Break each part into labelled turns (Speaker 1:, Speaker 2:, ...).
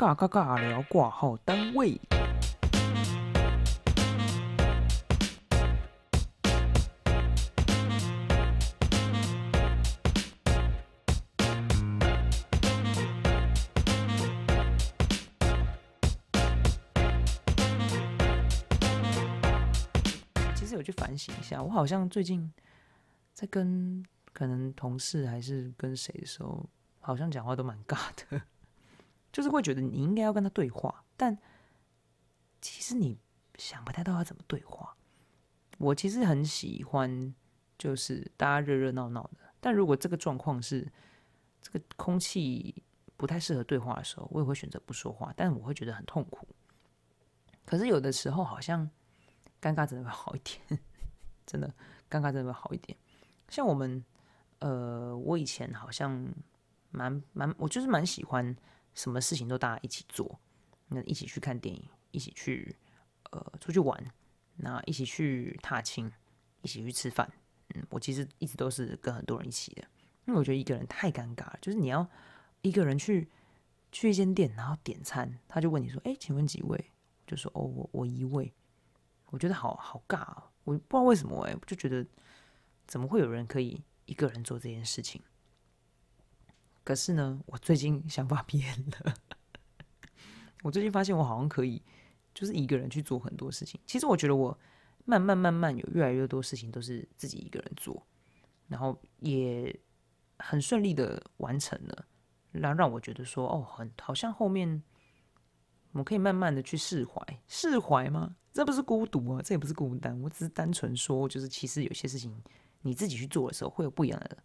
Speaker 1: 尬尬尬聊挂号单位。其实有去反省一下，我好像最近在跟可能同事还是跟谁的时候，好像讲话都蛮尬的，就是会觉得你应该要跟他对话，但其实你想不太到要怎么对话。我其实很喜欢，就是大家热热闹闹的，但如果这个状况是这个空气不太适合对话的时候，我也会选择不说话，但我会觉得很痛苦。可是有的时候好像尴尬真的会好一点，真的尴尬真的会好一点。像我们，呃，我以前好像蛮蛮，我就是蛮喜欢什么事情都大家一起做，那一起去看电影，一起去呃出去玩，那一起去踏青，一起去吃饭。嗯，我其实一直都是跟很多人一起的，因为我觉得一个人太尴尬了，就是你要一个人去去一间店，然后点餐，他就问你说：“哎，请问几位？”就说：“哦，我我一位。”我觉得好好尬啊！我不知道为什么哎、就觉得怎么会有人可以一个人做这件事情？可是呢，我最近想法 变了。我最近发现我好像可以，就是一个人去做很多事情。其实我觉得我慢慢慢慢有越来越多事情都是自己一个人做，然后也很顺利的完成了，让让我觉得说，哦，很好像后面我们可以慢慢的去释怀，释怀吗？这不是孤独啊，这也不是孤单，我只是单纯说，就是其实有些事情你自己去做的时候，会有不一样的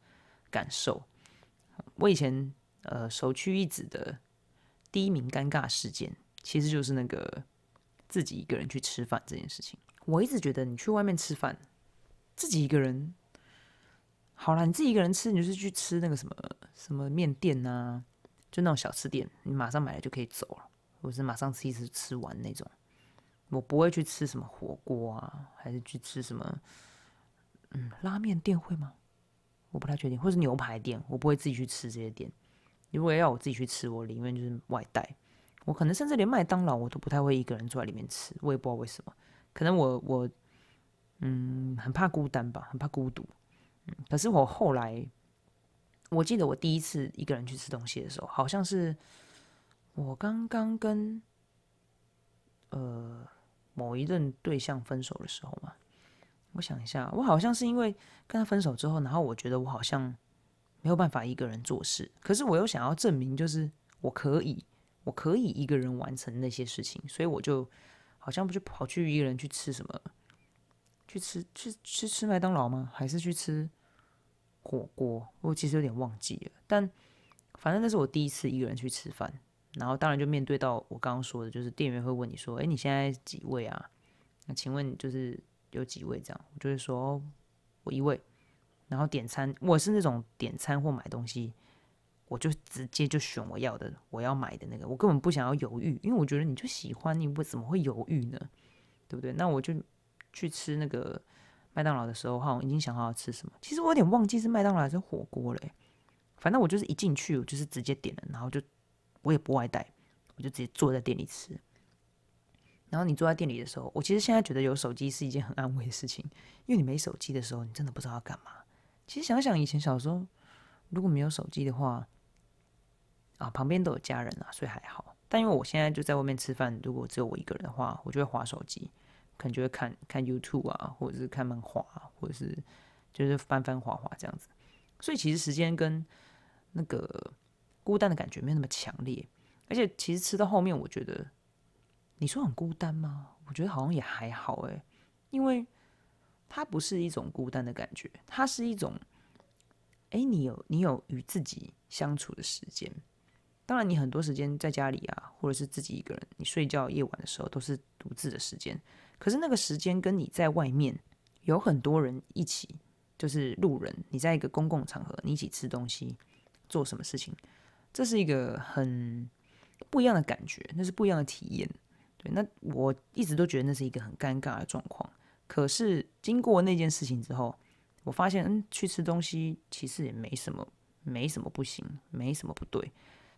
Speaker 1: 感受。我以前呃首屈一指的第一名尴尬事件，其实就是那个自己一个人去吃饭这件事情。我一直觉得你去外面吃饭，自己一个人，好啦，你自己一个人吃，你就是去吃那个什么什么面店啊，就那种小吃店，你马上买了就可以走了，或是马上吃一次吃完那种。我不会去吃什么火锅啊，还是去吃什么，嗯，拉面店会吗？我不太确定，或是牛排店，我不会自己去吃这些店。如果要我自己去吃，我宁愿就是外带。我可能甚至连麦当劳我都不太会一个人坐在里面吃，我也不知道为什么。可能我我嗯很怕孤单吧，很怕孤独。嗯，可是我后来，我记得我第一次一个人去吃东西的时候，好像是我刚刚跟呃某一任对象分手的时候嘛。我想一下，我好像是因为跟他分手之后，然后我觉得我好像没有办法一个人做事，可是我又想要证明，就是我可以，我可以一个人完成那些事情，所以我就好像不就跑去一个人去吃什么，去吃去去吃麦当劳吗？还是去吃火锅？我其实有点忘记了，但反正那是我第一次一个人去吃饭，然后当然就面对到我刚刚说的，就是店员会问你说：“哎，你现在几位啊？那请问就是。”有几位这样，我就会说、我一位，然后点餐，我是那种点餐或买东西，我就直接就选我要的，我要买的那个，我根本不想要犹豫，因为我觉得你就喜欢，你为怎么会犹豫呢？对不对？那我就去吃那个麦当劳的时候，好像已经想好要吃什么，其实我有点忘记是麦当劳还是火锅嘞，反正我就是一进去，我就是直接点了，然后就我也不外带，我就直接坐在店里吃。然后你坐在店里的时候，我其实现在觉得有手机是一件很安慰的事情，因为你没手机的时候，你真的不知道要干嘛。其实想想以前小时候，如果没有手机的话，啊，旁边都有家人啊，所以还好。但因为我现在就在外面吃饭，如果只有我一个人的话，我就会划手机，可能就会看看 YouTube 啊，或者是看漫画，或者是就是翻翻画画这样子。所以其实时间跟那个孤单的感觉没有那么强烈，而且其实吃到后面，我觉得。你说很孤单吗？我觉得好像也还好诶，因为它不是一种孤单的感觉，它是一种，哎，你有你有与自己相处的时间。当然，你很多时间在家里啊，或者是自己一个人，你睡觉夜晚的时候都是独自的时间。可是那个时间跟你在外面有很多人一起，就是路人，你在一个公共场合，你一起吃东西，做什么事情，这是一个很不一样的感觉，那是不一样的体验。那我一直都觉得那是一个很尴尬的状况。可是经过那件事情之后，我发现，嗯，去吃东西其实也没什么，没什么不行，没什么不对。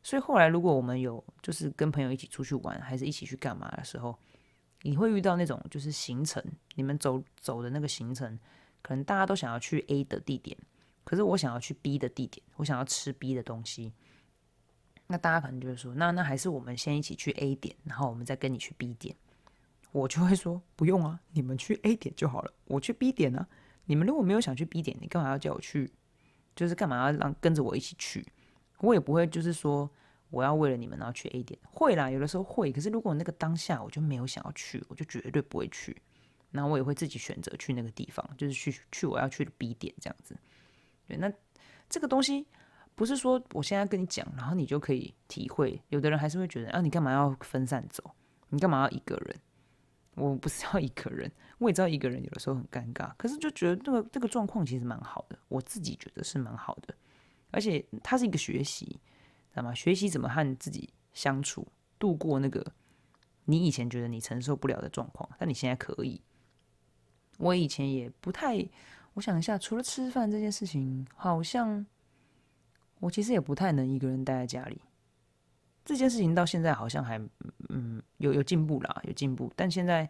Speaker 1: 所以后来如果我们有就是跟朋友一起出去玩，还是一起去干嘛的时候，你会遇到那种就是行程，你们走走的那个行程，可能大家都想要去 A 的地点，可是我想要去 B 的地点，我想要吃 B 的东西。那大家可能就会说，那那还是我们先一起去 A 点，然后我们再跟你去 B 点。我就会说不用啊，你们去 A 点就好了，我去 B 点呢。你们如果没有想去 B 点，你干嘛要叫我去？就是干嘛要让跟着我一起去？我也不会就是说我要为了你们然后去 A 点。会啦，有的时候会。可是如果那个当下我就没有想要去，我就绝对不会去。然后我也会自己选择去那个地方，就是去去我要去的 B 点这样子。对，那这个东西。不是说我现在跟你讲，然后你就可以体会。有的人还是会觉得啊，你干嘛要分散走？你干嘛要一个人？我不是要一个人，我也知道一个人有的时候很尴尬，可是就觉得这个这个状况其实蛮好的，我自己觉得是蛮好的。而且它是一个学习，知道吗？学习怎么和自己相处，度过那个你以前觉得你承受不了的状况，但你现在可以。我以前也不太，我想一下，除了吃饭这件事情，好像。我其实也不太能一个人待在家里，这件事情到现在好像还嗯有有进步啦，有进步。但现在，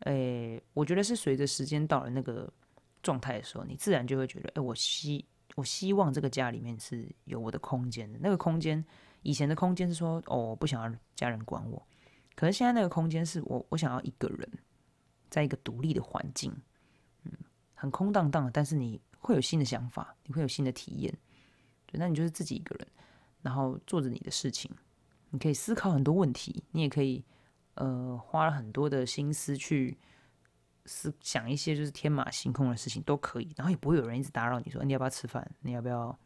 Speaker 1: 诶，我觉得是随着时间到了那个状态的时候，你自然就会觉得，哎，我希我希望这个家里面是有我的空间的。那个空间，以前的空间是说，哦，我不想要家人管我。可是现在那个空间是我我想要一个人，在一个独立的环境，嗯，很空荡荡的，但是你会有新的想法，你会有新的体验。那你就是自己一个人，然后做着你的事情，你可以思考很多问题，你也可以呃花了很多的心思去思想一些就是天马行空的事情都可以，然后也不会有人一直打扰你说你要不要吃饭，你要不要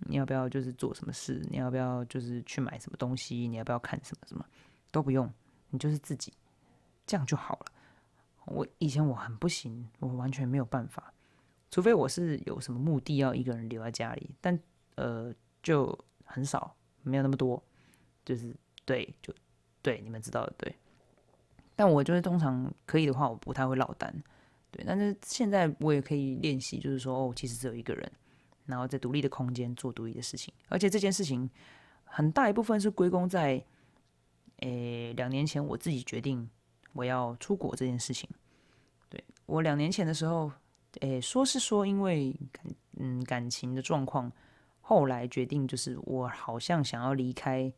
Speaker 1: 你要不要就是做什么事，你要不要就是去买什么东西，你要不要看什么什么？都不用，你就是自己这样就好了。我以前我很不行，我完全没有办法，除非我是有什么目的要一个人留在家里，但。呃，就很少，没有那么多，就是对，就对，你们知道的，对。但我就是通常可以的话，我不太会落单，对。但是现在我也可以练习，就是说，哦，其实只有一个人，然后在独立的空间做独立的事情，而且这件事情很大一部分是归功在，诶，两年前我自己决定我要出国这件事情。对我两年前的时候，诶，说是说因为感嗯感情的状况。后来决定就是我好像想要离开，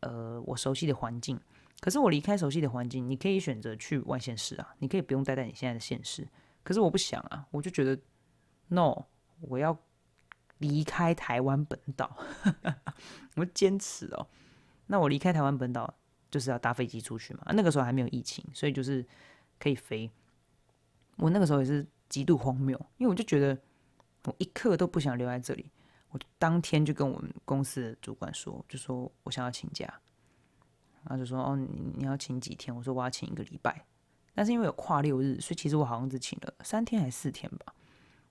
Speaker 1: 呃，我熟悉的环境。可是我离开熟悉的环境，你可以选择去外县市啊，你可以不用待在你现在的县市。可是我不想啊，我就觉得，no，我要离开台湾本岛，我坚持哦。那我离开台湾本岛就是要搭飞机出去嘛。那个时候还没有疫情，所以就是可以飞。我那个时候也是极度荒谬，因为我就觉得我一刻都不想留在这里。我当天就跟我们公司的主管说，就说我想要请假，然后就说哦，你你要请几天？我说我要请一个礼拜，但是因为有跨六日，所以其实我好像只请了三天还是四天吧。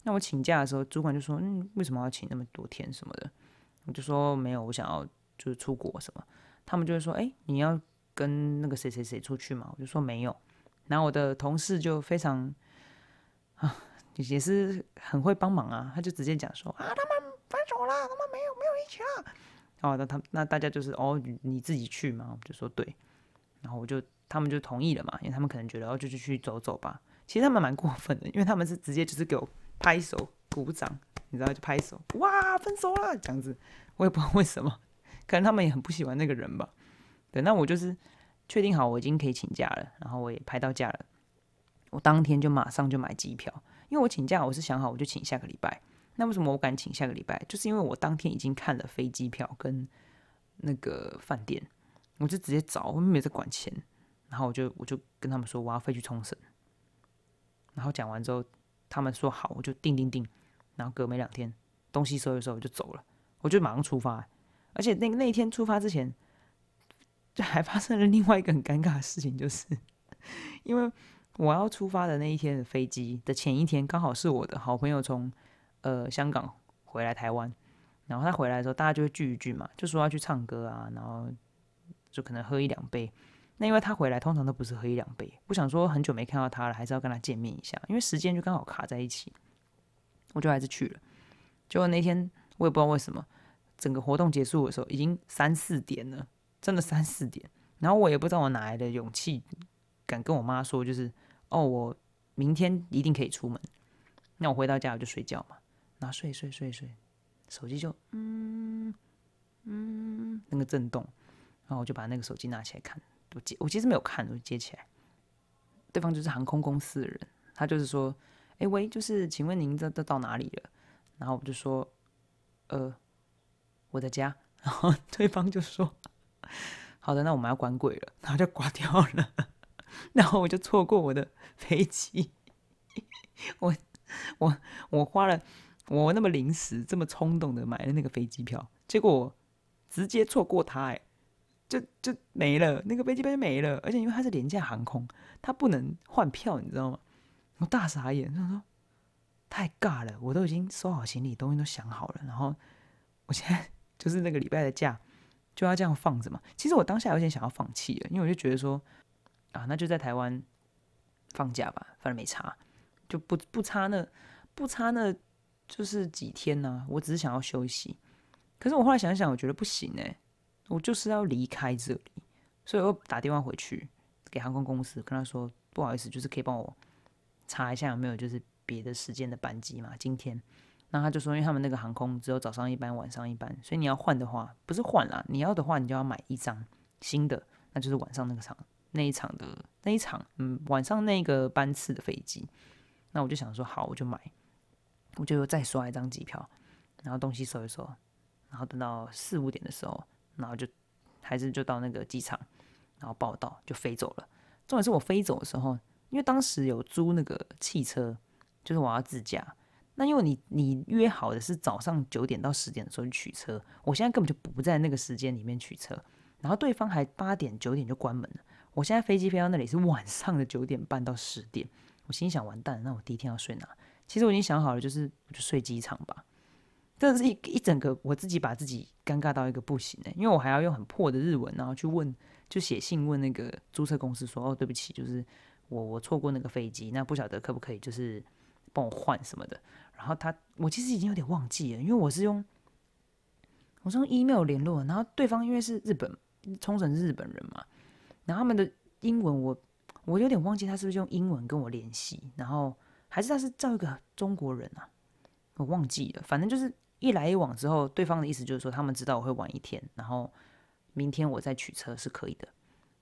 Speaker 1: 那我请假的时候，主管就说嗯，为什么要请那么多天什么的？我就说没有，我想要就是出国什么。他们就会说哎，你要跟那个谁谁谁出去嘛？我就说没有。然后我的同事就非常啊，也是很会帮忙啊，他就直接讲说啊，他们。分手了，他们没有没有一起了。哦，那他那大家就是哦，你自己去嘛？我就说对，然后我就他们就同意了嘛，因为他们可能觉得哦，就就去走走吧。其实他们蛮过分的，因为他们是直接就是给我拍手鼓掌，你知道就拍手，哇，分手了这样子。我也不知道为什么，可能他们也很不喜欢那个人吧。对，那我就是确定好我已经可以请假了，然后我也拍到假了，我当天就马上就买机票，因为我请假我是想好我就请下个礼拜。那为什么我敢请下个礼拜？就是因为我当天已经看了飞机票跟那个饭店，我就直接找，我没在管钱。然后我就我就跟他们说我要飞去冲绳。然后讲完之后，他们说好，我就定定定。然后隔没两天，东西收一收我就走了，我就马上出发。而且那那一天出发之前，就还发生了另外一个很尴尬的事情，就是 因为我要出发的那一天的飞机的前一天，刚好是我的好朋友从。呃，香港回来台湾，然后他回来的时候，大家就会聚一聚嘛，就说要去唱歌啊，然后就可能喝一两杯。那因为他回来通常都不是喝一两杯，我想说很久没看到他了，还是要跟他见面一下，因为时间就刚好卡在一起，我就还是去了。结果那天我也不知道为什么，整个活动结束的时候已经三四点了，真的三四点。然后我也不知道我哪来的勇气，敢跟我妈说，就是哦，我明天一定可以出门。那我回到家我就睡觉嘛，然后睡睡睡睡，手机就嗯嗯那个震动，然后我就把那个手机拿起来看，我接我其实没有看，我接起来，对方就是航空公司的人，他就是说，哎喂，就是请问您这这到哪里了？然后我就说，呃，我的家。然后对方就说，好的，那我们要关柜了，然后就挂掉了。然后我就错过我的飞机。我我我花了我那么临时这么冲动的买了那个飞机票，结果直接错过它，哎，就就没了，那个飞机票就没了。而且因为它是廉价航空，它不能换票，你知道吗？我大傻眼，他说。太尬了，我都已经收好行李，东西都想好了，然后我现在 就是那个礼拜的假就要这样放着嘛。其实我当下有点想要放弃了，因为我就觉得说啊，那就在台湾放假吧，反正没差，就不不差那不差那就是几天呢。我只是想要休息，可是我后来想想，我觉得不行哎，我就是要离开这里，所以我打电话回去给航空公司，跟他说不好意思，就是可以帮我查一下有没有就是。别的时间的班机嘛，今天，那他就说，因为他们那个航空只有早上一班，晚上一班，所以你要换的话，不是换啦，你要的话，你就要买一张新的，那就是晚上那个场那一场的那一场，嗯，晚上那个班次的飞机。那我就想说，好，我就买，我就再刷一张机票，然后东西收一收，然后等到四五点的时候，然后就还是就到那个机场，然后报到就飞走了。重点是我飞走的时候，因为当时有租那个汽车。就是我要自驾，那因为你你约好的是早上九点到十点的时候去取车，我现在根本就不在那个时间里面取车，然后对方还八点九点就关门了，我现在飞机飞到那里是晚上的九点半到十点，我心想完蛋，那我第一天要睡哪？其实我已经想好了，就是我就睡机场吧。这是一一整个我自己把自己尴尬到一个不行哎，因为我还要用很破的日文，然后去问，就写信问那个租车公司说，哦对不起，就是我我错过那个飞机，那不晓得可不可以就是。帮我换什么的，然后他，我其实已经有点忘记了，因为我是用，我是用 email 联络，然后对方因为是日本冲绳日本人嘛，然后他们的英文我我有点忘记他是不是用英文跟我联系，然后还是他是叫一个中国人啊，我忘记了，反正就是一来一往之后，对方的意思就是说他们知道我会晚一天，然后明天我再取车是可以的，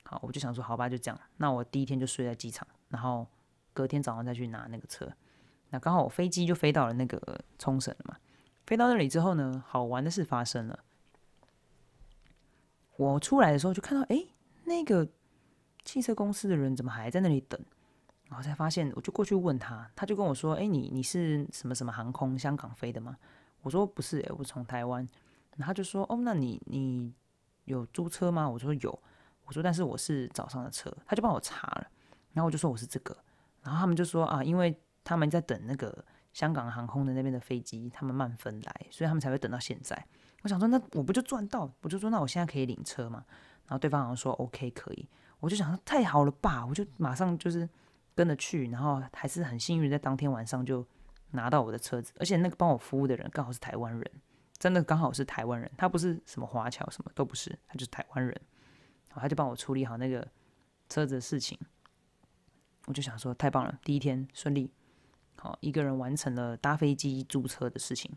Speaker 1: 好，我就想说好吧，就这样，那我第一天就睡在机场，然后隔天早上再去拿那个车。那刚好我飞机就飞到了那个冲绳了嘛，飞到那里之后呢，好玩的事发生了。我出来的时候就看到，哎，那个汽车公司的人怎么还在那里等？然后才发现，我就过去问他，他就跟我说，哎，你你是什么什么航空香港飞的吗？我说不是，哎，我从台湾。然后他就说，哦，那你你有租车吗？我说有。我说但是我是早上的车，他就帮我查了。然后我就说我是这个，然后他们就说啊，因为。他们在等那个香港航空的那边的飞机，他们慢分来，所以他们才会等到现在。我想说，那我不就赚到？我就说，那我现在可以领车嘛？然后对方好像说 OK 可以。我就想说，太好了吧！我就马上就是跟着去，然后还是很幸运，在当天晚上就拿到我的车子。而且那个帮我服务的人刚好是台湾人，真的刚好是台湾人，他不是什么华侨，什么都不是，他就是台湾人。然后他就帮我处理好那个车子的事情。我就想说，太棒了，第一天顺利。好，一个人完成了搭飞机、租车的事情，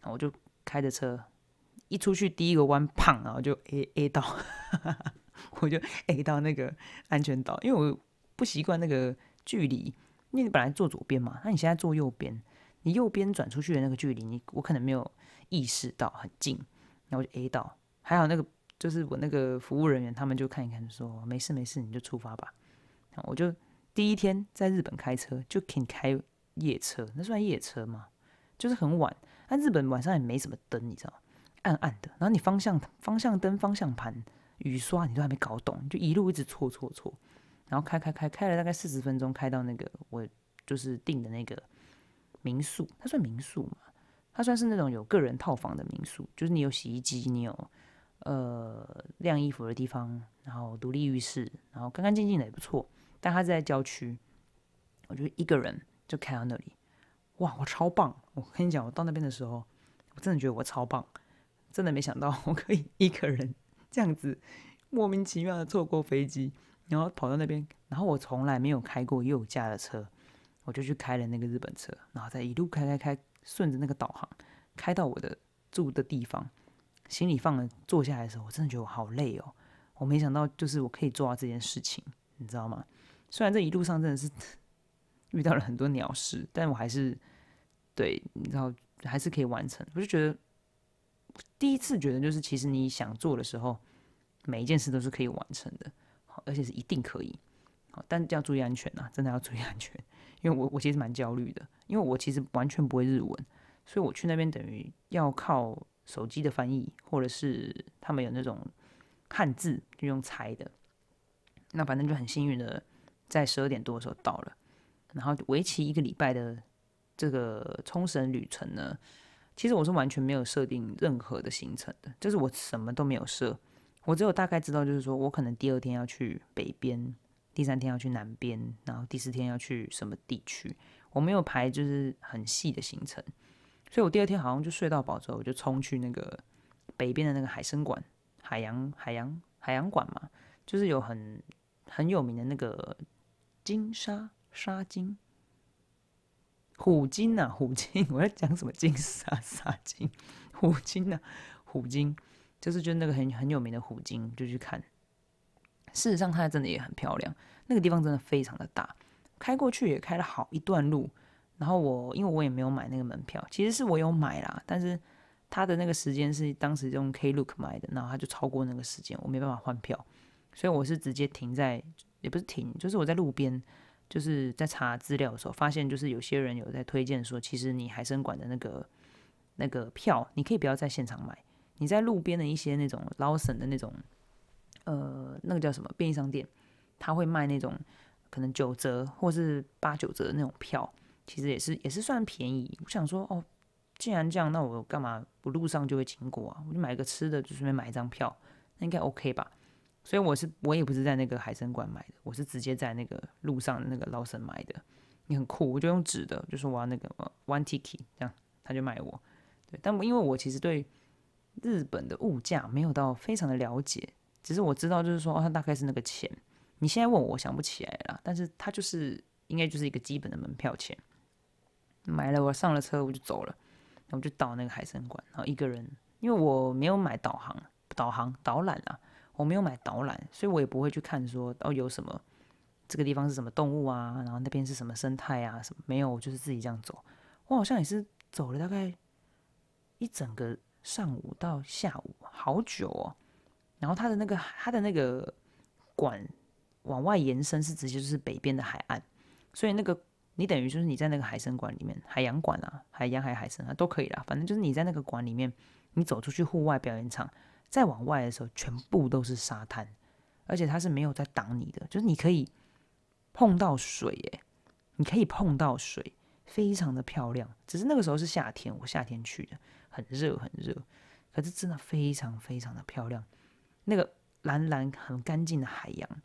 Speaker 1: 然后我就开着车一出去，第一个弯，胖，然后就 A A 到，我就 A 到那个安全岛，因为我不习惯那个距离，因为你本来坐左边嘛，那你现在坐右边，你右边转出去的那个距离，你我可能没有意识到很近，然后就 A 到，还好那个就是我那个服务人员，他们就看一看，说没事没事，你就出发吧。我就第一天在日本开车就肯开。夜车那算夜车吗？就是很晚，那日本晚上也没什么灯，你知道暗暗的。然后你方向方向灯、方向盘、雨刷你都还没搞懂，就一路一直错错错。然后开开开开了大概四十分钟，开到那个我就是订的那个民宿，它算民宿嘛？它算是那种有个人套房的民宿，就是你有洗衣机，你有呃晾衣服的地方，然后独立浴室，然后干干净净的也不错。但它在郊区，我觉得一个人。就开到那里，哇，我超棒！我跟你讲，我到那边的时候，我真的觉得我超棒。真的没想到我可以一个人 这样子莫名其妙的错过飞机，然后跑到那边，然后我从来没有开过右驾的车，我就去开了那个日本车，然后再一路开开开，顺着那个导航开到我的住的地方，行李放了，坐下来的时候，我真的觉得我好累哦，我没想到就是我可以做到这件事情，你知道吗？虽然这一路上真的是 遇到了很多鸟事，但我还是对，你知道还是可以完成，我就觉得。第一次觉得，就是其实你想做的时候，每一件事都是可以完成的，而且是一定可以，好，但要注意安全啊，真的要注意安全，因为我我其实蛮焦虑的，因为我其实完全不会日文，所以我去那边等于要靠手机的翻译，或者是他们有那种汉字就用猜的，那反正就很幸运的在十二点多的时候到了，然后为期一个礼拜的这个冲绳旅程呢。其实我是完全没有设定任何的行程的，就是我什么都没有设，我只有大概知道，就是说我可能第二天要去北边，第三天要去南边，然后第四天要去什么地区，我没有排就是很细的行程，所以我第二天好像就睡到饱之后，我就冲去那个北边的那个海参馆，海洋海洋海洋馆嘛，就是有很很有名的那个金沙沙金。虎鲸啊，虎鲸，我在讲什么鲸鲨鲨鲸？虎鲸啊，虎鲸，就是就那个很很有名的虎鲸，就去看。事实上，它真的也很漂亮，那个地方真的非常的大，开过去也开了好一段路。然后我因为我也没有买那个门票，其实是我有买啦，但是它的那个时间是当时用 Klook 买的，然后它就超过那个时间，我没办法换票，所以我是直接停在，也不是停，就是我在路边。就是在查资料的时候，发现就是有些人有在推荐说，其实你海参馆的那个那个票，你可以不要在现场买，你在路边的一些那种捞省的那种，呃，那个叫什么便利商店，他会卖那种可能九折或是八九折的那种票，其实也是也是算便宜。我想说，哦，既然这样，那我干嘛不路上就会经过啊？我就买个吃的，就顺便买一张票，那应该 OK 吧？所以我是我也不是在那个海参馆买的，我是直接在那个路上的那个劳森买的。你很酷，我就用纸的，就是我要那个 one ticket，这样他就卖我。对，但因为我其实对日本的物价没有到非常的了解，只是我知道就是说哦，它大概是那个钱。你现在问我，我想不起来了，但是它就是应该就是一个基本的门票钱。买了，我上了车我就走了，然后就到那个海参馆，然后一个人，因为我没有买导航，导航导览啊。我没有买导览，所以我也不会去看说哦有什么这个地方是什么动物啊，然后那边是什么生态啊什么没有，我就是自己这样走。我好像也是走了大概一整个上午到下午，好久哦。然后它的那个它的那个馆往外延伸是直接就是北边的海岸，所以那个你等于就是你在那个海参馆里面，海洋馆啊，海洋海海参啊都可以啦，反正就是你在那个馆里面，你走出去户外表演场。再往外的时候，全部都是沙滩，而且它是没有在挡你的，就是你可以碰到水，耶，你可以碰到水，非常的漂亮。只是那个时候是夏天，我夏天去的，很热很热，可是真的非常非常的漂亮。那个蓝蓝很干净的海洋，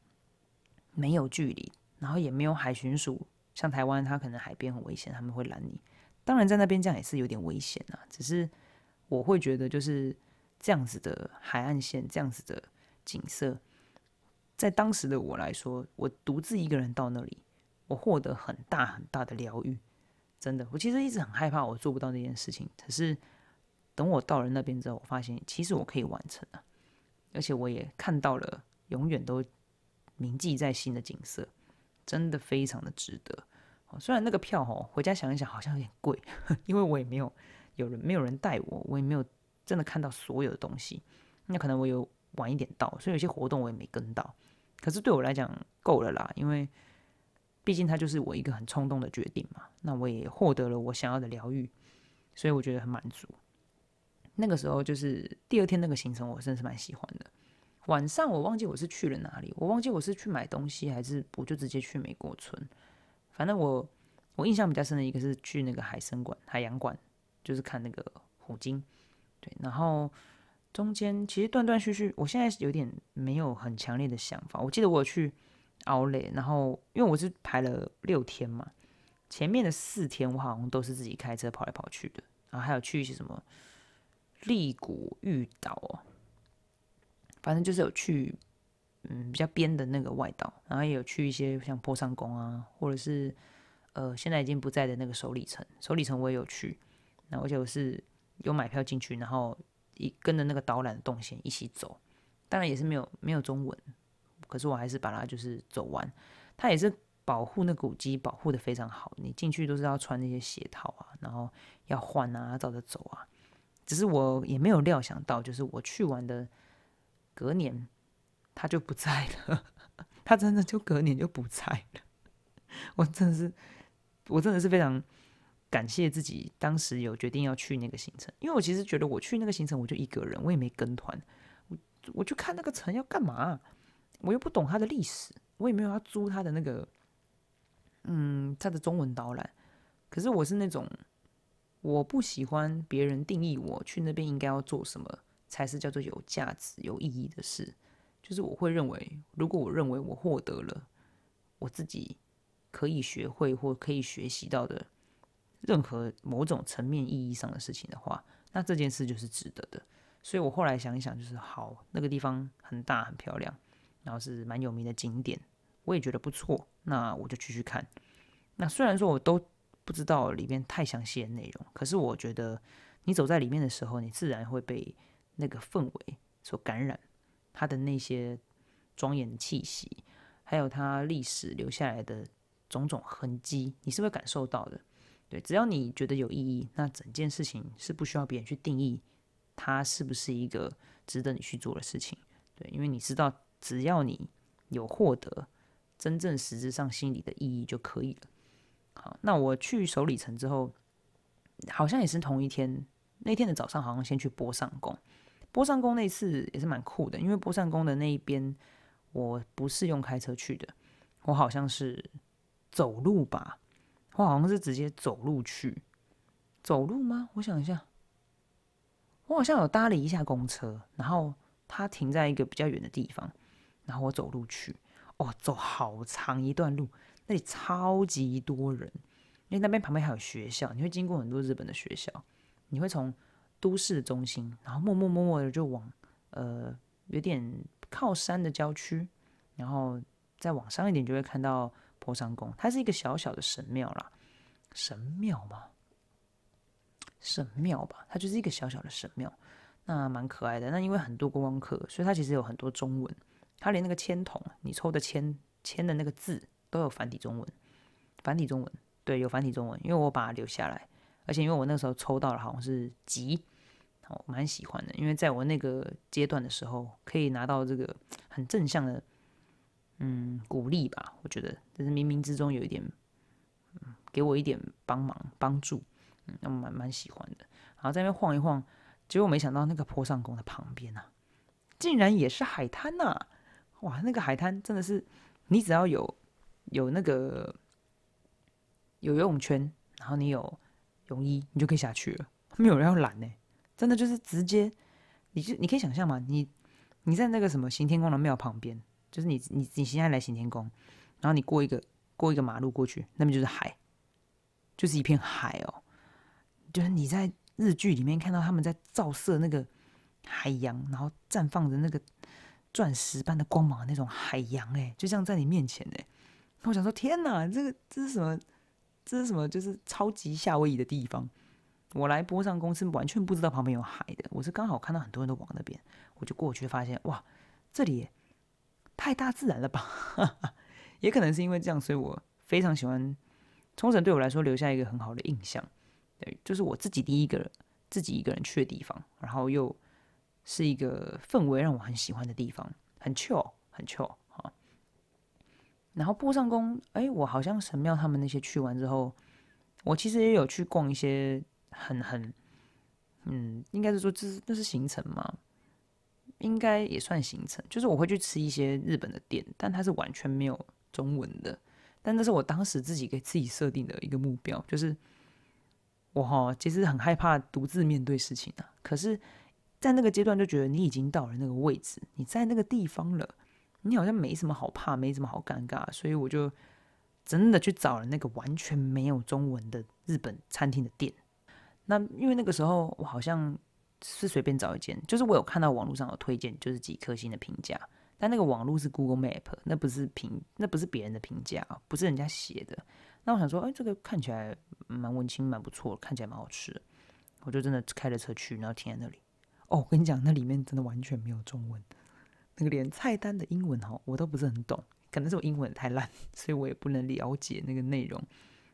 Speaker 1: 没有距离，然后也没有海巡署，像台湾，它可能海边很危险，他们会拦你。当然在那边这样也是有点危险啊，只是我会觉得就是。这样子的海岸线，这样子的景色，在当时的我来说，我独自一个人到那里，我获得很大很大的疗愈。真的，我其实一直很害怕我做不到那件事情。可是等我到了那边之后，我发现其实我可以完成了，而且我也看到了永远都铭记在心的景色，真的非常的值得。虽然那个票哦，回家想一想好像有点贵，因为我也没有有人没有人带我，我也没有。真的看到所有的东西，那可能我有晚一点到，所以有些活动我也没跟到。可是对我来讲够了啦，因为毕竟它就是我一个很冲动的决定嘛。那我也获得了我想要的疗愈，所以我觉得很满足。那个时候就是第二天那个行程，我真的是蛮喜欢的。晚上我忘记我是去了哪里，我忘记我是去买东西还是我就直接去美国村。反正我我印象比较深的一个是去那个海参馆、海洋馆，就是看那个虎鲸。对，然后中间其实断断续续，我现在有点没有很强烈的想法。我记得我去奥莱，然后因为我是排了六天嘛，前面的四天我好像都是自己开车跑来跑去的，然后还有去一些什么利谷玉岛哦，反正就是有去嗯比较边的那个外岛，然后也有去一些像坡上宫啊，或者是呃现在已经不在的那个首里城，首里城我也有去，那而且我是有买票进去，然后一跟着那个导览的动线一起走，当然也是没有没有中文，可是我还是把它就是走完，它也是。保护那古迹保护的非常好，你进去都是要穿那些鞋套啊，然后要换啊，照着走啊。只是我也没有料想到，就是我去完的隔年他就不在了，他真的就隔年就不在了。我真的是，我真的是非常感谢自己当时有决定要去那个行程，因为我其实觉得我去那个行程我就一个人，我也没跟团，我我去看那个城要干嘛？我又不懂他的历史，我也没有要租他的那个。嗯，他的中文导览，可是我是那种我不喜欢别人定义我去那边应该要做什么才是叫做有价值、有意义的事。就是我会认为，如果我认为我获得了我自己可以学会或可以学习到的任何某种层面意义上的事情的话，那这件事就是值得的。所以我后来想一想，就是好，那个地方很大很漂亮，然后是蛮有名的景点。我也觉得不错，那我就继续看。那虽然说我都不知道里面太详细的内容，可是我觉得你走在里面的时候，你自然会被那个氛围所感染，它的那些庄严的气息，还有它历史留下来的种种痕迹，你是会感受到的。对，只要你觉得有意义，那整件事情是不需要别人去定义它是不是一个值得你去做的事情。对，因为你知道，只要你有获得。真正实质上心里的意义就可以了。好，那我去首里城之后，好像也是同一天。那天的早上，好像先去波上宫。波上宫那次也是蛮酷的，因为波上宫的那一边我不是用开车去的，我好像是走路吧。我好像是直接走路去。走路吗？我想一下，我好像有搭了一下公车，然后它停在一个比较远的地方，然后我走路去。哦，走好长一段路，那里超级多人，因为那边旁边还有学校，你会经过很多日本的学校，你会从都市的中心，然后默默默默的就往呃有点靠山的郊区，然后再往上一点就会看到坡上宫，它是一个小小的神庙啦，神庙吗？神庙吧，它就是一个小小的神庙，那蛮可爱的。那因为很多观光客，所以它其实有很多中文。它连那个签筒，你抽的签签的那个字都有繁体中文，繁体中文，对，有繁体中文，因为我把它留下来，而且因为我那时候抽到了好像是吉，我蛮喜欢的，因为在我那个阶段的时候，可以拿到这个很正向的，嗯，鼓励吧，我觉得就是冥冥之中有一点，嗯，给我一点帮忙帮助，嗯，那蛮蛮喜欢的，然后在那边晃一晃，结果没想到那个坡上宫的旁边啊，竟然也是海滩呐！哇，那个海滩真的是，你只要有有那个有游泳圈，然后你有泳衣，你就可以下去了，没有人要拦呢。真的就是直接，你就你可以想象嘛，你你在那个什么行天宫的庙旁边，就是你你你现在来行天宫，然后你过一个过一个马路过去，那边就是海，就是一片海哦，就是你在日剧里面看到他们在照射那个海洋，然后绽放着那个。钻石般的光芒那种海洋，哎，就像在你面前，哎，我想说，天哪，这个这是什么？这是什么？就是超级夏威夷的地方。我来波上公司完全不知道旁边有海的，我是刚好看到很多人都往那边，我就过去发现，哇，这里太大自然了吧？也可能是因为这样，所以我非常喜欢冲绳，对我来说留下一个很好的印象。对，就是我自己第一个自己一个人去的地方，然后又。是一个氛围让我很喜欢的地方，很 chill，很 chill。然后波上宫，哎，我好像神庙他们那些去完之后，我其实也有去逛一些很很，嗯，应该是说这是那是行程吗？应该也算行程，就是我会去吃一些日本的店，但它是完全没有中文的。但那是我当时自己给自己设定的一个目标，就是我哈其实很害怕独自面对事情啊，可是。在那个阶段就觉得你已经到了那个位置，你在那个地方了，你好像没什么好怕，没什么好尴尬，所以我就真的去找了那个完全没有中文的日本餐厅的店。那因为那个时候我好像是随便找一间，就是我有看到网络上有推荐，就是几颗星的评价，但那个网络是 Google Map，那不是评，那不是别人的评价，不是人家写的。那我想说，哎，这个看起来蛮温馨，蛮不错，看起来蛮好吃，我就真的开着车去，然后停在那里。哦，我跟你讲，那里面真的完全没有中文，那个连菜单的英文哈，我都不是很懂，可能是我英文太烂，所以我也不能了解那个内容。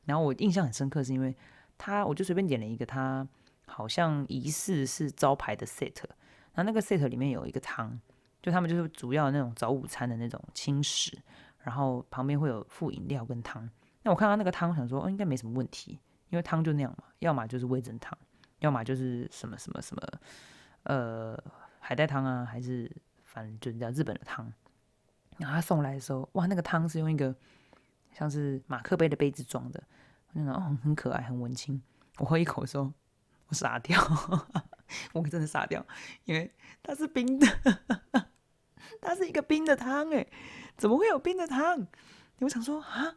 Speaker 1: 然后我印象很深刻，是因为他，我就随便点了一个，他好像疑似是招牌的 set，然后那个 set 里面有一个汤，就他们就是主要那种早午餐的那种轻食，然后旁边会有附饮料跟汤。那我看到那个汤，想说哦，应该没什么问题，因为汤就那样嘛，要么就是味增汤，要么就是什么什么什么，呃，海带汤啊，还是反正就是叫日本的汤。然后他送来的时候，哇，那个汤是用一个像是马克杯的杯子装的，我就想哦，很可爱，很文青。我喝一口说，我傻掉，我真的傻掉，因为它是冰的，它是一个冰的汤，哎，怎么会有冰的汤？我想说啊。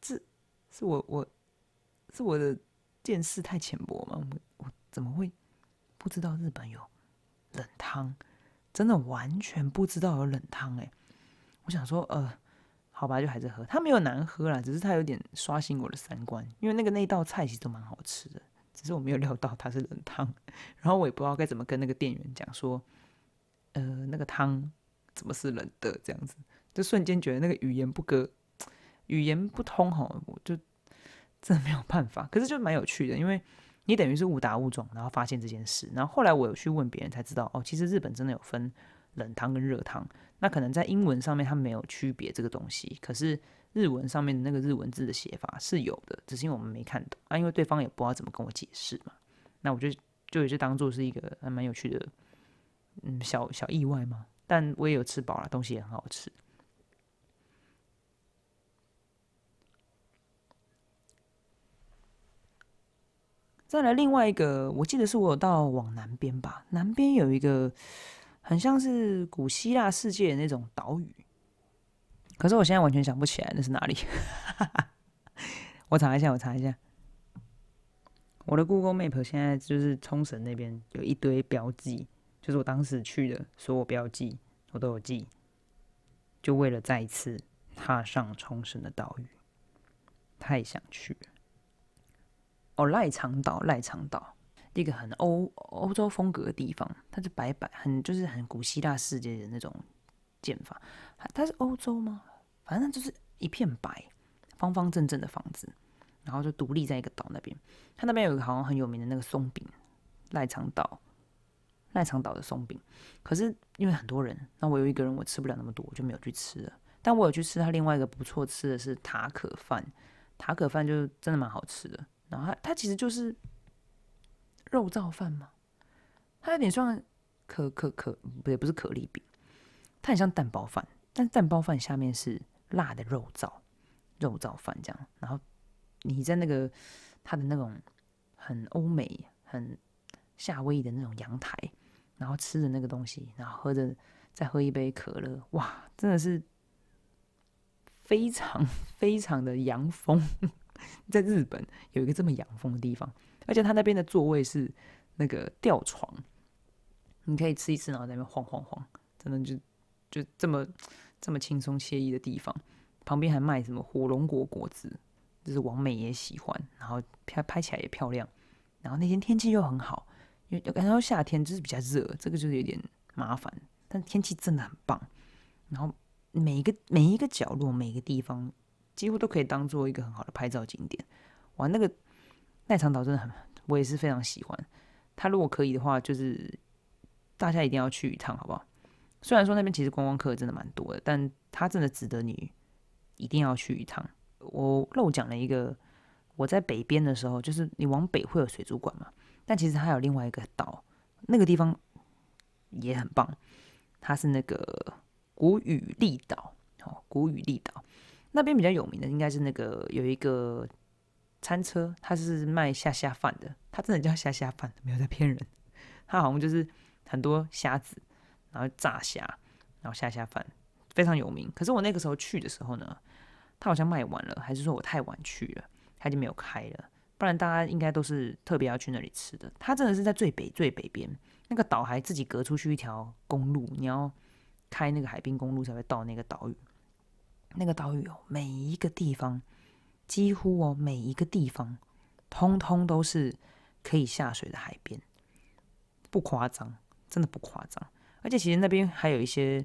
Speaker 1: 这，是我我，是我的见识太浅薄吗？我我怎么会不知道日本有冷汤？真的完全不知道有冷汤哎！我想说，呃，好吧，就还是喝。它没有难喝啦，只是它有点刷新我的三观。因为那个那道菜其实都蛮好吃的，只是我没有料到它是冷汤。然后我也不知道该怎么跟那个店员讲说，呃，那个汤怎么是冷的？这样子，就瞬间觉得那个语言不隔。语言不通哈，我就真的没有办法。可是就蛮有趣的，因为你等于是误打误撞，然后发现这件事。然后后来我有去问别人才知道，哦，其实日本真的有分冷汤跟热汤。那可能在英文上面它没有区别这个东西，可是日文上面的那个日文字的写法是有的，只是因为我们没看懂啊，因为对方也不知道怎么跟我解释嘛。那我就就也就当做是一个还蛮有趣的，嗯，小小意外嘛。但我也有吃饱了，东西也很好吃。再来另外一个，我记得是我有到往南边吧，南边有一个很像是古希腊世界的那种岛屿，可是我现在完全想不起来那是哪里。我查一下，我查一下，我的 Google Map 现在就是冲绳那边有一堆标记，就是我当时去的所有标记我都有记，就为了再一次踏上冲绳的岛屿，太想去了。哦，赖长岛，赖长岛，一个很欧欧洲风格的地方，它是白白，很就是很古希腊世界的那种建法。它是欧洲吗？反正就是一片白，方方正正的房子，然后就独立在一个岛那边。它那边有一个好像很有名的那个松饼，赖长岛，赖长岛的松饼。可是因为很多人，那我有一个人我吃不了那么多，我就没有去吃了。但我有去吃它另外一个不错吃的是塔可饭，塔可饭就真的蛮好吃的。然后它它其实就是肉燥饭嘛，它有点像可可可不也不是可丽饼，它很像蛋包饭，但蛋包饭下面是辣的肉燥肉燥饭这样。然后你在那个它的那种很欧美、很夏威夷的那种阳台，然后吃着那个东西，然后喝着再喝一杯可乐，哇，真的是非常非常的洋风。在日本有一个这么养蜂的地方，而且他那边的座位是那个吊床，你可以吃一吃，然后在那边晃晃晃，真的就就这么这么轻松惬意的地方。旁边还卖什么火龙果果子，就是王美也喜欢，然后拍拍起来也漂亮。然后那天天气又很好，因为感觉夏天就是比较热，这个就是有点麻烦。但天气真的很棒，然后每一个每一个角落每一个地方。几乎都可以当做一个很好的拍照景点。哇，那个奈长岛真的很，我也是非常喜欢。它如果可以的话，就是大家一定要去一趟，好不好？虽然说那边其实观光客真的蛮多的，但它真的值得你一定要去一趟。我漏讲了一个，我在北边的时候，就是你往北会有水族馆嘛，但其实它有另外一个岛，那个地方也很棒。它是那个古雨立岛，哦，古雨立岛。那边比较有名的应该是那个有一个餐车，它是卖虾虾饭的，它真的叫虾虾饭，没有在骗人。它好像就是很多虾子，然后炸虾，然后虾虾饭，非常有名。可是我那个时候去的时候呢，它好像卖完了，还是说我太晚去了，它就没有开了。不然大家应该都是特别要去那里吃的。它真的是在最北最北边，那个岛还自己隔出去一条公路，你要开那个海滨公路才会到那个岛屿。那个岛屿哦，每一个地方几乎哦，每一个地方通通都是可以下水的海边，不夸张，真的不夸张。而且其实那边还有一些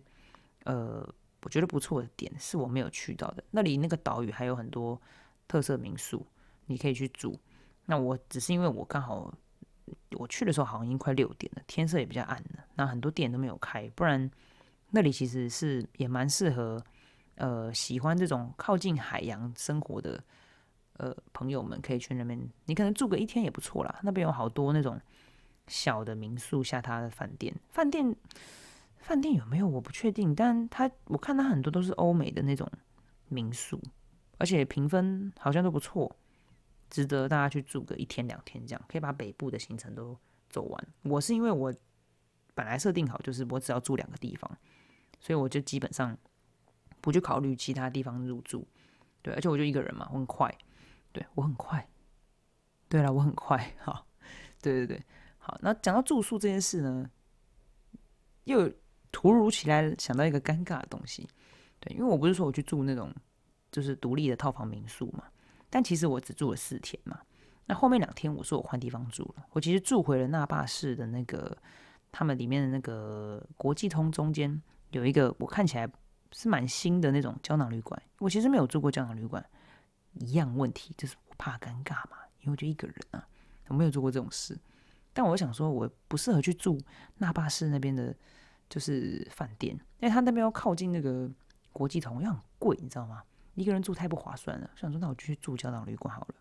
Speaker 1: 呃，我觉得不错的点是我没有去到的。那里那个岛屿还有很多特色民宿，你可以去住。那我只是因为我刚好我去的时候好像已经快六点了，天色也比较暗了，那很多店都没有开，不然那里其实是也蛮适合。呃，喜欢这种靠近海洋生活的呃朋友们，可以去那边。你可能住个一天也不错啦。那边有好多那种小的民宿，下榻的饭店。饭店饭店有没有我不确定，但他我看他很多都是欧美的那种民宿，而且评分好像都不错，值得大家去住个一天两天这样，可以把北部的行程都走完。我是因为我本来设定好就是我只要住两个地方，所以我就基本上。不去考虑其他地方入住，对，而且我就一个人嘛，我很快，对我很快，对了，我很快，哈，对对对，好，那讲到住宿这件事呢，又突如其来想到一个尴尬的东西，对，因为我不是说我去住那种就是独立的套房民宿嘛，但其实我只住了四天嘛，那后面两天我说我换地方住了，我其实住回了那霸市的那个他们里面的那个国际通中间有一个我看起来。是蛮新的那种胶囊旅馆，我其实没有住过胶囊旅馆，一样问题就是我怕尴尬嘛，因为我就一个人啊，我没有做过这种事。但我想说，我不适合去住那霸市那边的，就是饭店，因为他那边要靠近那个国际通，又很贵，你知道吗？一个人住太不划算了。想说，那我就去住胶囊旅馆好了。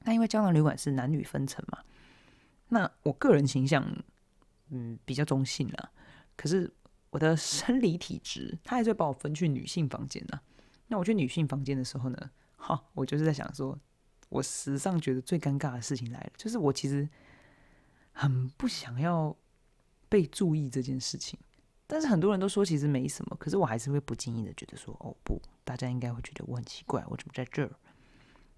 Speaker 1: 那因为胶囊旅馆是男女分层嘛，那我个人形象嗯比较中性啦，可是。我的生理体质，他还是会把我分去女性房间呢。那我去女性房间的时候呢，哈，我就是在想说，我史上觉得最尴尬的事情来了，就是我其实很不想要被注意这件事情。但是很多人都说其实没什么，可是我还是会不经意的觉得说，哦不，大家应该会觉得我很奇怪，我怎么在这儿？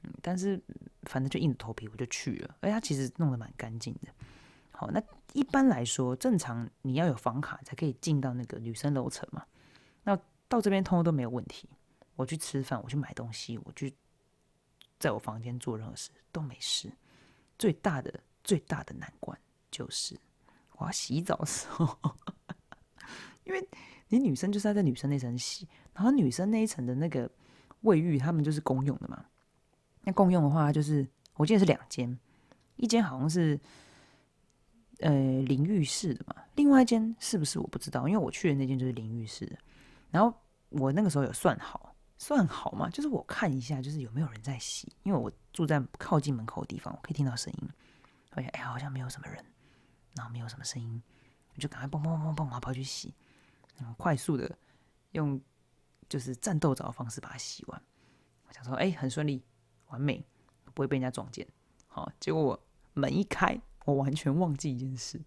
Speaker 1: 嗯，但是反正就硬着头皮我就去了，而且他其实弄得蛮干净的。好，那一般来说，正常你要有房卡才可以进到那个女生楼层嘛。那到这边通通都没有问题。我去吃饭，我去买东西，我去在我房间做任何事都没事。最大的最大的难关就是我要洗澡的时候，因为你女生就是要在女生那层洗，然后女生那一层的那个卫浴，他们就是公用的嘛。那公用的话，就是我记得是两间，一间好像是。呃，淋浴室的嘛，另外一间是不是我不知道，因为我去的那间就是淋浴室的。然后我那个时候有算好，算好嘛，就是我看一下，就是有没有人在洗，因为我住在靠近门口的地方，我可以听到声音。发现哎，好像没有什么人，然后没有什么声音，我就赶快砰砰砰砰砰，跑去洗，然后快速的用就是战斗澡的方式把它洗完。我想说，哎，很顺利，完美，不会被人家撞见。好，结果我门一开。我完全忘记一件事，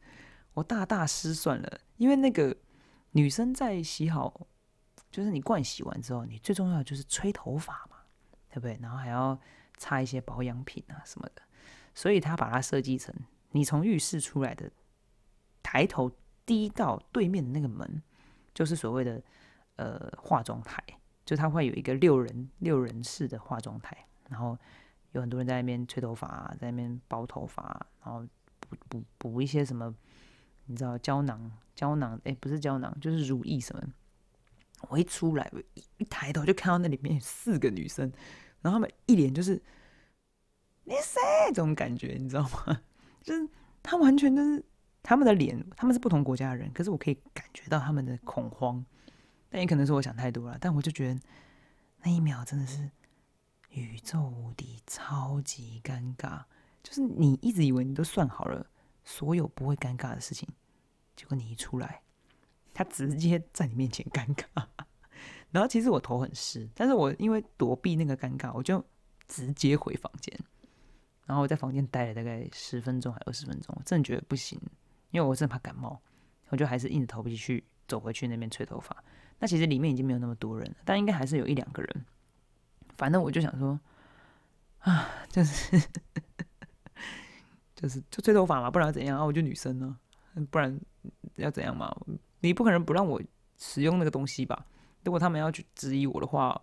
Speaker 1: 我大大失算了。因为那个女生在洗好，就是你灌洗完之后，你最重要的就是吹头发嘛，对不对？然后还要擦一些保养品啊什么的。所以他把它设计成，你从浴室出来的，抬头第一道对面的那个门，就是所谓的呃化妆台，就它会有一个六人六人式的化妆台，然后有很多人在那边吹头发，在那边包头发，然后。补补一些什么？你知道胶囊胶囊？哎，不是胶囊，就是乳液什么？我一出来，一一抬头就看到那里面四个女生，然后他们一脸就是你谁这种感觉，你知道吗？就是他完全就是他们的脸，他们是不同国家的人，可是我可以感觉到他们的恐慌。但也可能是我想太多了，但我就觉得那一秒真的是宇宙无敌超级尴尬。就是你一直以为你都算好了所有不会尴尬的事情，结果你一出来，他直接在你面前尴尬。然后其实我头很湿，但是我因为躲避那个尴尬，我就直接回房间。然后我在房间待了大概十分钟还二十分钟，我真的觉得不行，因为我真的怕感冒，我就还是硬着头皮去走回去那边吹头发。那其实里面已经没有那么多人了，但应该还是有一两个人。反正我就想说，啊，就是。就是就吹头发嘛，不然怎样啊？我就女生呢，不然要怎样嘛？你不可能不让我使用那个东西吧？如果他们要去质疑我的话，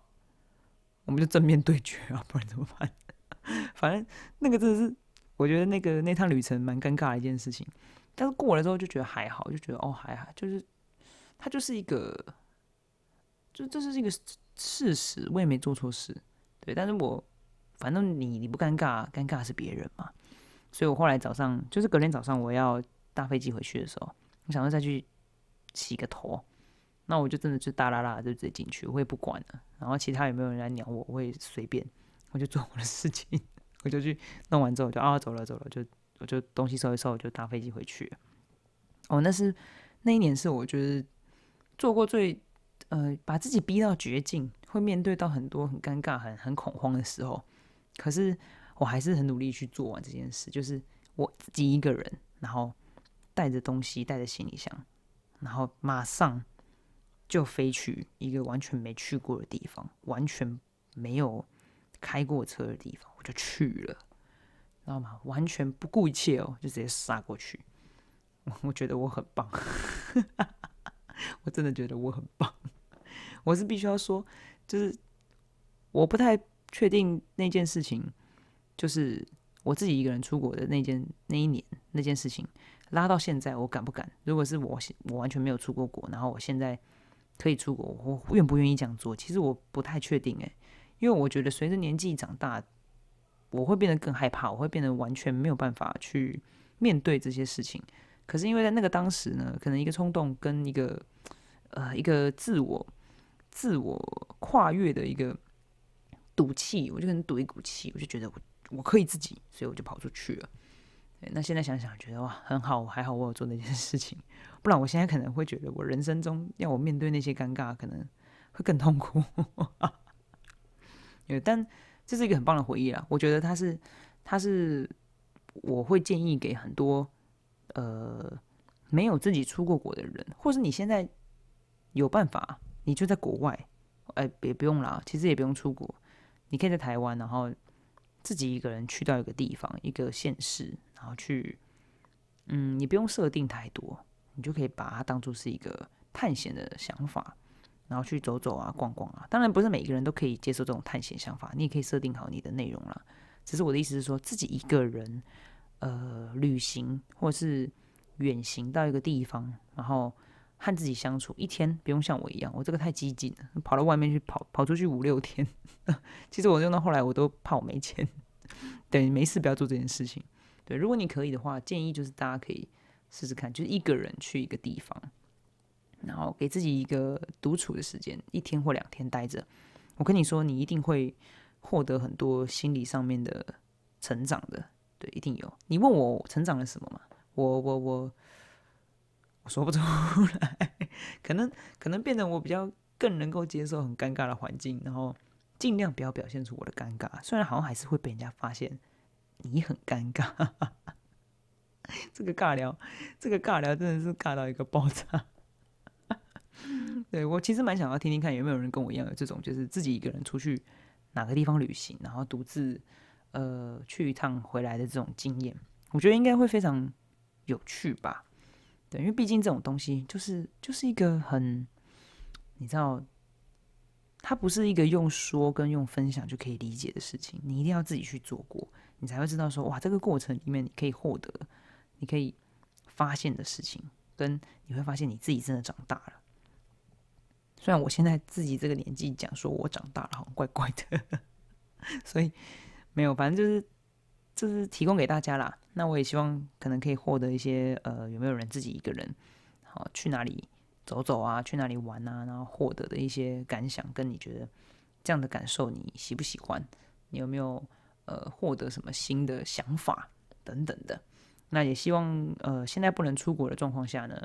Speaker 1: 我们就正面对决啊，不然怎么办？反正那个真的是，我觉得那个那趟旅程蛮尴尬的一件事情。但是过了之后就觉得还好，就觉得哦还好，就是它就是一个，就这是一个事实，我也没做错事，对。但是我反正你你不尴尬，尴尬是别人嘛。所以我后来早上就是隔天早上我要搭飞机回去的时候，我想要再去洗个头，那我就真的就大啦啦就直接进去，我也不管了。然后其他有没有人来鸟我，我也随便，我就做我的事情，我就去弄完之后就啊走了走了就。我就东西收一收，我就搭飞机回去。哦，那是那一年是我觉得做过最呃把自己逼到绝境，会面对到很多很尴尬、很很恐慌的时候。可是我还是很努力去做完这件事，就是我自己一个人，然后带着东西，带着行李箱，然后马上就飞去一个完全没去过的地方，完全没有开过车的地方，我就去了。知道吗？完全不顾一切哦，就直接杀过去。我觉得我很棒，我真的觉得我很棒。我是必须要说，就是我不太确定那件事情，就是我自己一个人出国的那件那一年那件事情，拉到现在我敢不敢？如果是我，我完全没有出过国，然后我现在可以出国，我愿不愿意这样做？其实我不太确定诶，因为我觉得随着年纪长大。我会变得更害怕，我会变得完全没有办法去面对这些事情。可是因为在那个当时呢，可能一个冲动跟一个呃一个自我自我跨越的一个赌气，我就可能赌一股气，我就觉得我我可以自己，所以我就跑出去了。对那现在想想，觉得哇很好，还好我有做那件事情，不然我现在可能会觉得我人生中要我面对那些尴尬，可能会更痛苦。对，但。这是一个很棒的回忆啦，我觉得他是，他是我会建议给很多呃没有自己出过国的人，或是你现在有办法，你就在国外，哎，别不用啦，其实也不用出国，你可以在台湾，然后自己一个人去到一个地方，一个县市，然后去，嗯，你不用设定太多，你就可以把它当做是一个探险的想法。然后去走走啊，逛逛啊。当然不是每一个人都可以接受这种探险想法，你也可以设定好你的内容啦。只是我的意思是说，自己一个人呃旅行或是远行到一个地方，然后和自己相处一天，不用像我一样，我这个太激进了，跑到外面去跑跑出去五六天。其实我用到后来，我都怕我没钱。对，没事不要做这件事情。对，如果你可以的话，建议就是大家可以试试看，就是一个人去一个地方。然后给自己一个独处的时间，一天或两天待着。我跟你说，你一定会获得很多心理上面的成长的。对，一定有。你问我成长了什么吗？我我我我说不出 来。可能可能变成我比较更能够接受很尴尬的环境，然后尽量不要表现出我的尴尬。虽然好像还是会被人家发现你很尴尬。这个尬聊，这个尬聊真的是尬到一个爆炸。对我其实蛮想要听听看有没有人跟我一样有这种，就是自己一个人出去哪个地方旅行，然后独自呃去一趟回来的这种经验，我觉得应该会非常有趣吧。对，因为毕竟这种东西就是就是一个很，你知道，它不是一个用说跟用分享就可以理解的事情，你一定要自己去做过，你才会知道说哇，这个过程里面你可以获得，你可以发现的事情，跟你会发现你自己真的长大了。虽然我现在自己这个年纪讲说我长大了，好像怪怪的，所以没有，反正就是就是提供给大家啦。那我也希望可能可以获得一些呃，有没有人自己一个人好去哪里走走啊，去哪里玩啊，然后获得的一些感想，跟你觉得这样的感受你喜不喜欢？你有没有呃获得什么新的想法等等的？那也希望呃现在不能出国的状况下呢。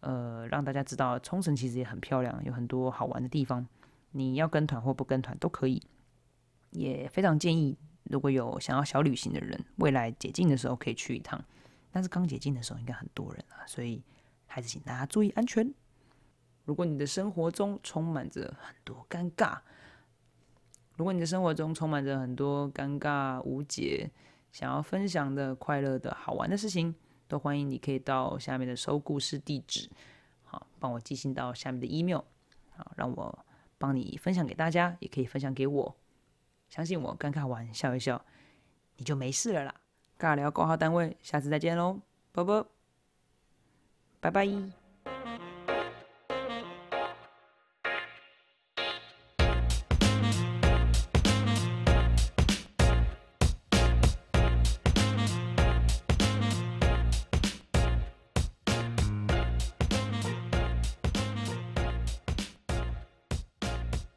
Speaker 1: 呃，让大家知道冲绳其实也很漂亮，有很多好玩的地方。你要跟团或不跟团都可以，也非常建议，如果有想要小旅行的人，未来解禁的时候可以去一趟。但是刚解禁的时候应该很多人啊，所以还是请大家注意安全。如果你的生活中充满着很多尴尬，如果你的生活中充满着很多尴尬无解，想要分享的快乐的好玩的事情，都欢迎你可以到下面的收故事地址，好，帮我寄信到下面的 email，好，让我帮你分享给大家，也可以分享给我。相信我，尴尬完笑一笑，你就没事了啦。尬聊挂号单位，下次再见喽，啵啵，拜拜。